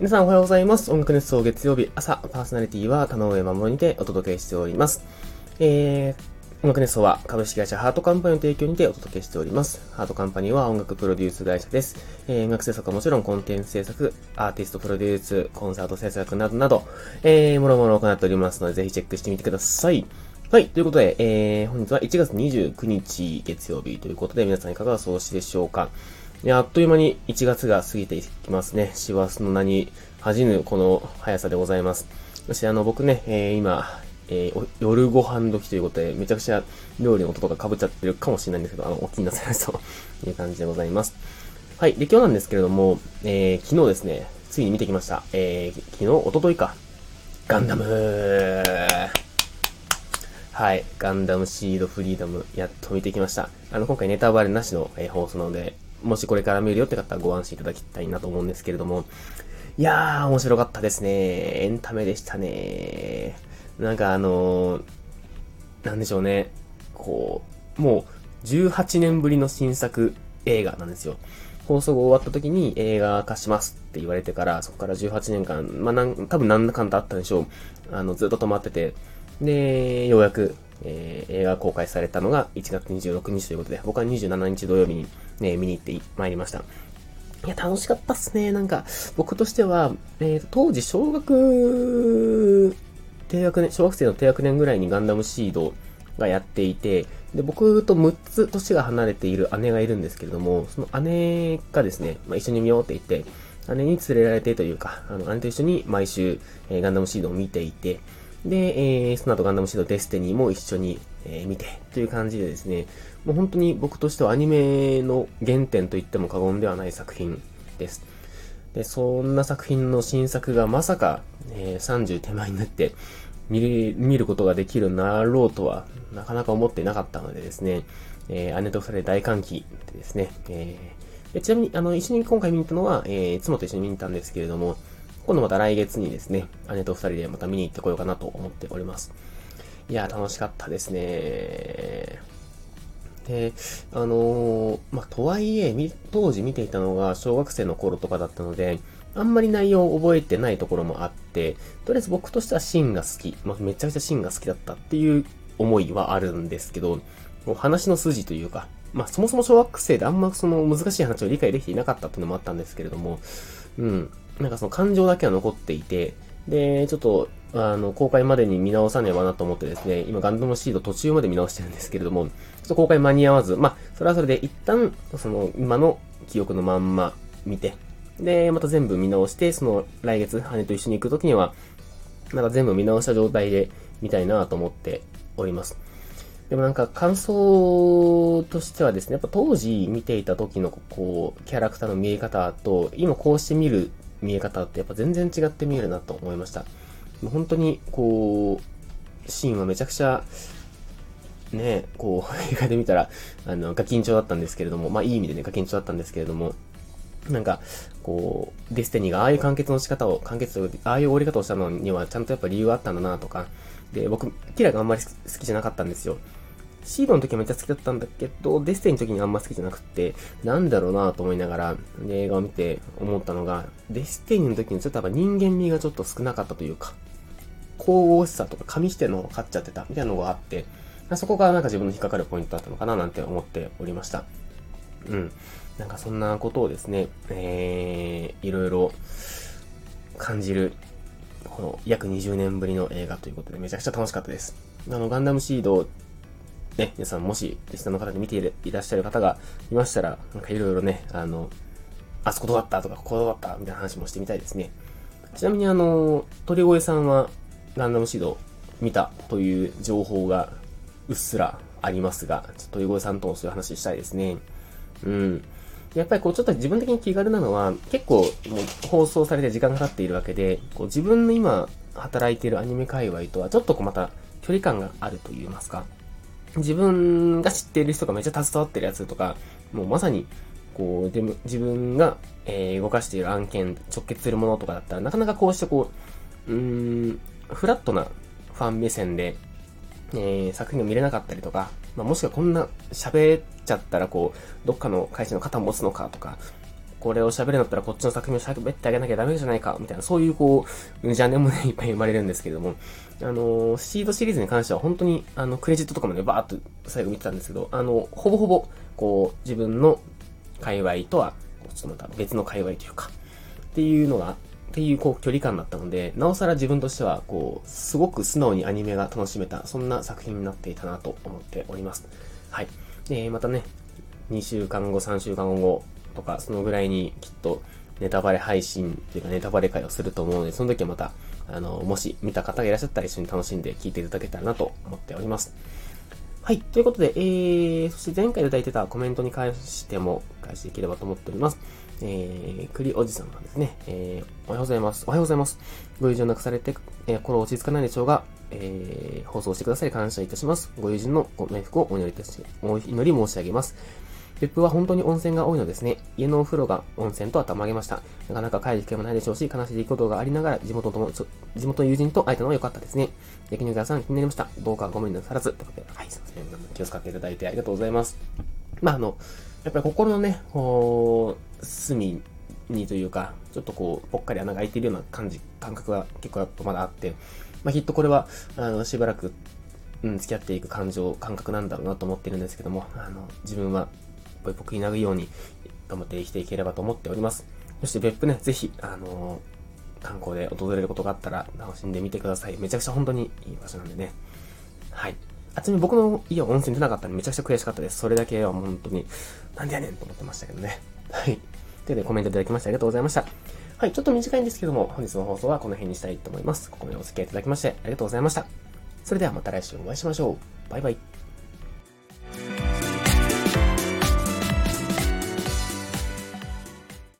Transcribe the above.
皆さんおはようございます。音楽熱奏月曜日朝、パーソナリティは田上守にてお届けしております。えー、音楽熱奏は株式会社ハートカンパニーの提供にてお届けしております。ハートカンパニーは音楽プロデュース会社です。えー、音楽制作はもちろんコンテンツ制作、アーティストプロデュース、コンサート制作などなど、えー、もろもろ行っておりますので、ぜひチェックしてみてください。はい。ということで、えー、本日は1月29日月曜日ということで、皆さんいかがお過ごしでしょうか。いや、あっという間に1月が過ぎていきますね。師走の名に恥じぬこの速さでございます。そしてあの、僕ね、えー、今、えー、夜ご飯時ということで、めちゃくちゃ料理の音とか被っちゃってるかもしれないんですけど、あの、お気になさいますと いう感じでございます。はい。で、今日なんですけれども、えー、昨日ですね、ついに見てきました。えー、昨日、おとといか。ガンダムはい。ガンダムシードフリーダム、やっと見てきました。あの、今回ネタバレなしの、えー、放送なので、もしこれから見るよって方はご安心いただきたいなと思うんですけれども、いやー、面白かったですね。エンタメでしたね。なんかあのー、なんでしょうね。こう、もう、18年ぶりの新作映画なんですよ。放送が終わった時に映画化しますって言われてから、そこから18年間、まあ、なん、多分なんだかんだあったんでしょう。あの、ずっと止まってて、で、ようやく、えー、映画公開されたのが1月26日ということで、僕は27日土曜日に、ね、見に行ってまいりました。いや、楽しかったっすね。なんか、僕としては、えー、当時、小学、低学年、小学生の低学年ぐらいにガンダムシードがやっていて、で、僕と6つ年が離れている姉がいるんですけれども、その姉がですね、まあ、一緒に見ようって言って、姉に連れられてというか、あの、姉と一緒に毎週、えー、ガンダムシードを見ていて、で、えー、その後ガンダムシードデスティニーも一緒に、えー、見て、という感じでですね、もう本当に僕としてはアニメの原点と言っても過言ではない作品です。で、そんな作品の新作がまさか、えー、30手前になって見る、見ることができるなろうとは、なかなか思ってなかったのでですね、えー、姉と二人で大歓喜でですね、えー、でちなみに、あの、一緒に今回見に行ったのは、えー、妻と一緒に見に行ったんですけれども、今度また来月にですね、姉と二人でまた見に行ってこようかなと思っております。いや、楽しかったですね。で、あのー、まあ、とはいえ、当時見ていたのが小学生の頃とかだったので、あんまり内容を覚えてないところもあって、とりあえず僕としてはシーンが好き、まあ、めちゃくちゃシーンが好きだったっていう思いはあるんですけど、もう話の筋というか、まあ、そもそも小学生であんまその難しい話を理解できていなかったっていうのもあったんですけれども、うん。なんかその感情だけは残っていて、で、ちょっと、あの、公開までに見直さねばなと思ってですね、今ガンダムシード途中まで見直してるんですけれども、ちょっと公開間に合わず、まあ、それはそれで一旦、その、今の記憶のまんま見て、で、また全部見直して、その、来月、羽と一緒に行くときには、また全部見直した状態で見たいなと思っております。でもなんか感想としてはですね、やっぱ当時見ていた時のこう、キャラクターの見え方と、今こうして見る見え方ってやっぱ全然違って見えるなと思いました。もう本当に、こう、シーンはめちゃくちゃ、ね、こう、映画で見たら、あの、ガキンチョだったんですけれども、まあいい意味でね、ガキンチョだったんですけれども、なんか、こう、デスティニーがああいう完結の仕方を、完結ああいう終わり方をしたのには、ちゃんとやっぱ理由があったんだなとか、で、僕、キラがあんまり好きじゃなかったんですよ。シードの時はめっちゃ好きだったんだけど、デスティの時にあんま好きじゃなくて、なんだろうなと思いながら、映画を見て思ったのが、デスティニの時にちょっとやっぱ人間味がちょっと少なかったというか、神々しさとか紙してのを買っちゃってたみたいなのがあって、そこがなんか自分の引っかかるポイントだったのかななんて思っておりました。うん。なんかそんなことをですね、えー、いろいろ感じる、この約20年ぶりの映画ということでめちゃくちゃ楽しかったです。あの、ガンダムシードね、皆さんもし、リスナーの方で見ていらっしゃる方がいましたら、なんかいろいろね、あの、あそこどうだったとか、ここどうだったみたいな話もしてみたいですね。ちなみにあの、鳥越さんはガンダムシード見たという情報がうっすらありますが、ちょっと鳥越さんともそういう話したいですね。うん。やっぱりこうちょっと自分的に気軽なのは、結構もう放送されて時間が経っているわけで、こう自分の今働いているアニメ界隈とはちょっとこうまた距離感があると言いますか。自分が知ってる人がめっちゃ携わってるやつとか、もうまさに、こう、でも自分が、えー、動かしている案件、直結するものとかだったら、なかなかこうしてこう、うーん、フラットなファン目線で、えー、作品を見れなかったりとか、まあ、もしくはこんな喋っちゃったらこう、どっかの会社の肩持つのかとか、これを喋るんだったらこっちの作品を喋ってあげなきゃダメじゃないか、みたいな、そういうこう、ジャンルもね、いっぱい生まれるんですけれども、あの、シードシリーズに関しては本当に、あの、クレジットとかもね、バーっと最後見てたんですけど、あの、ほぼほぼ、こう、自分の界隈とは、ちょっとまた別の界隈というか、っていうのが、っていうこう距離感だったので、なおさら自分としては、こう、すごく素直にアニメが楽しめた、そんな作品になっていたなと思っております。はい。で、またね、2週間後、3週間後とか、そのぐらいにきっとネタバレ配信っていうかネタバレ会をすると思うので、その時はまた、あの、もし見た方がいらっしゃったら一緒に楽しんで聞いていただけたらなと思っております。はい。ということで、えー、そして前回いただいてたコメントに関しても返していければと思っております。えー、栗おじさんなんですね。えー、おはようございます。おはようございます。ご友人を亡くされて、えー、心落ち着かないでしょうが、えー、放送してくださり感謝いたします。ご友人のご冥福をお祈りいたし、お祈り申し上げます。別府は本当に温泉が多いのですね。家のお風呂が温泉と頭上げました。なかなか帰る機会もないでしょうし、悲しいことがありながら、地元とも、地元の友人と会えたのは良かったですね。焼肉屋さん気になりました。どうかご無理なさらず。ということで、はい、すいません。気を使っていただいてありがとうございます。まあ、あの、やっぱり心のね、こう、隅にというか、ちょっとこう、ぽっかり穴が開いているような感じ、感覚が結構やっぱまだあって、まあ、きっとこれは、あの、しばらく、うん、付き合っていく感情、感覚なんだろうなと思ってるんですけども、あの、自分は、ぽいぽくになるように、頑張って生きていければと思っております。そして別府ね、ぜひ、あの観光で訪れることがあったら、楽しんでみてください。めちゃくちゃ本当にいい場所なんでね。はい。あ、ちなみに僕の家は温泉出なかったんでめちゃくちゃ悔しかったです。それだけは本当に、なんでやねんと思ってましたけどね。はい。ということでコメントいただきましてありがとうございました。はい、ちょっと短いんですけども、本日の放送はこの辺にしたいと思います。ここまでお付き合いいただきましてありがとうございました。それではまた来週お会いしましょう。バイバイ。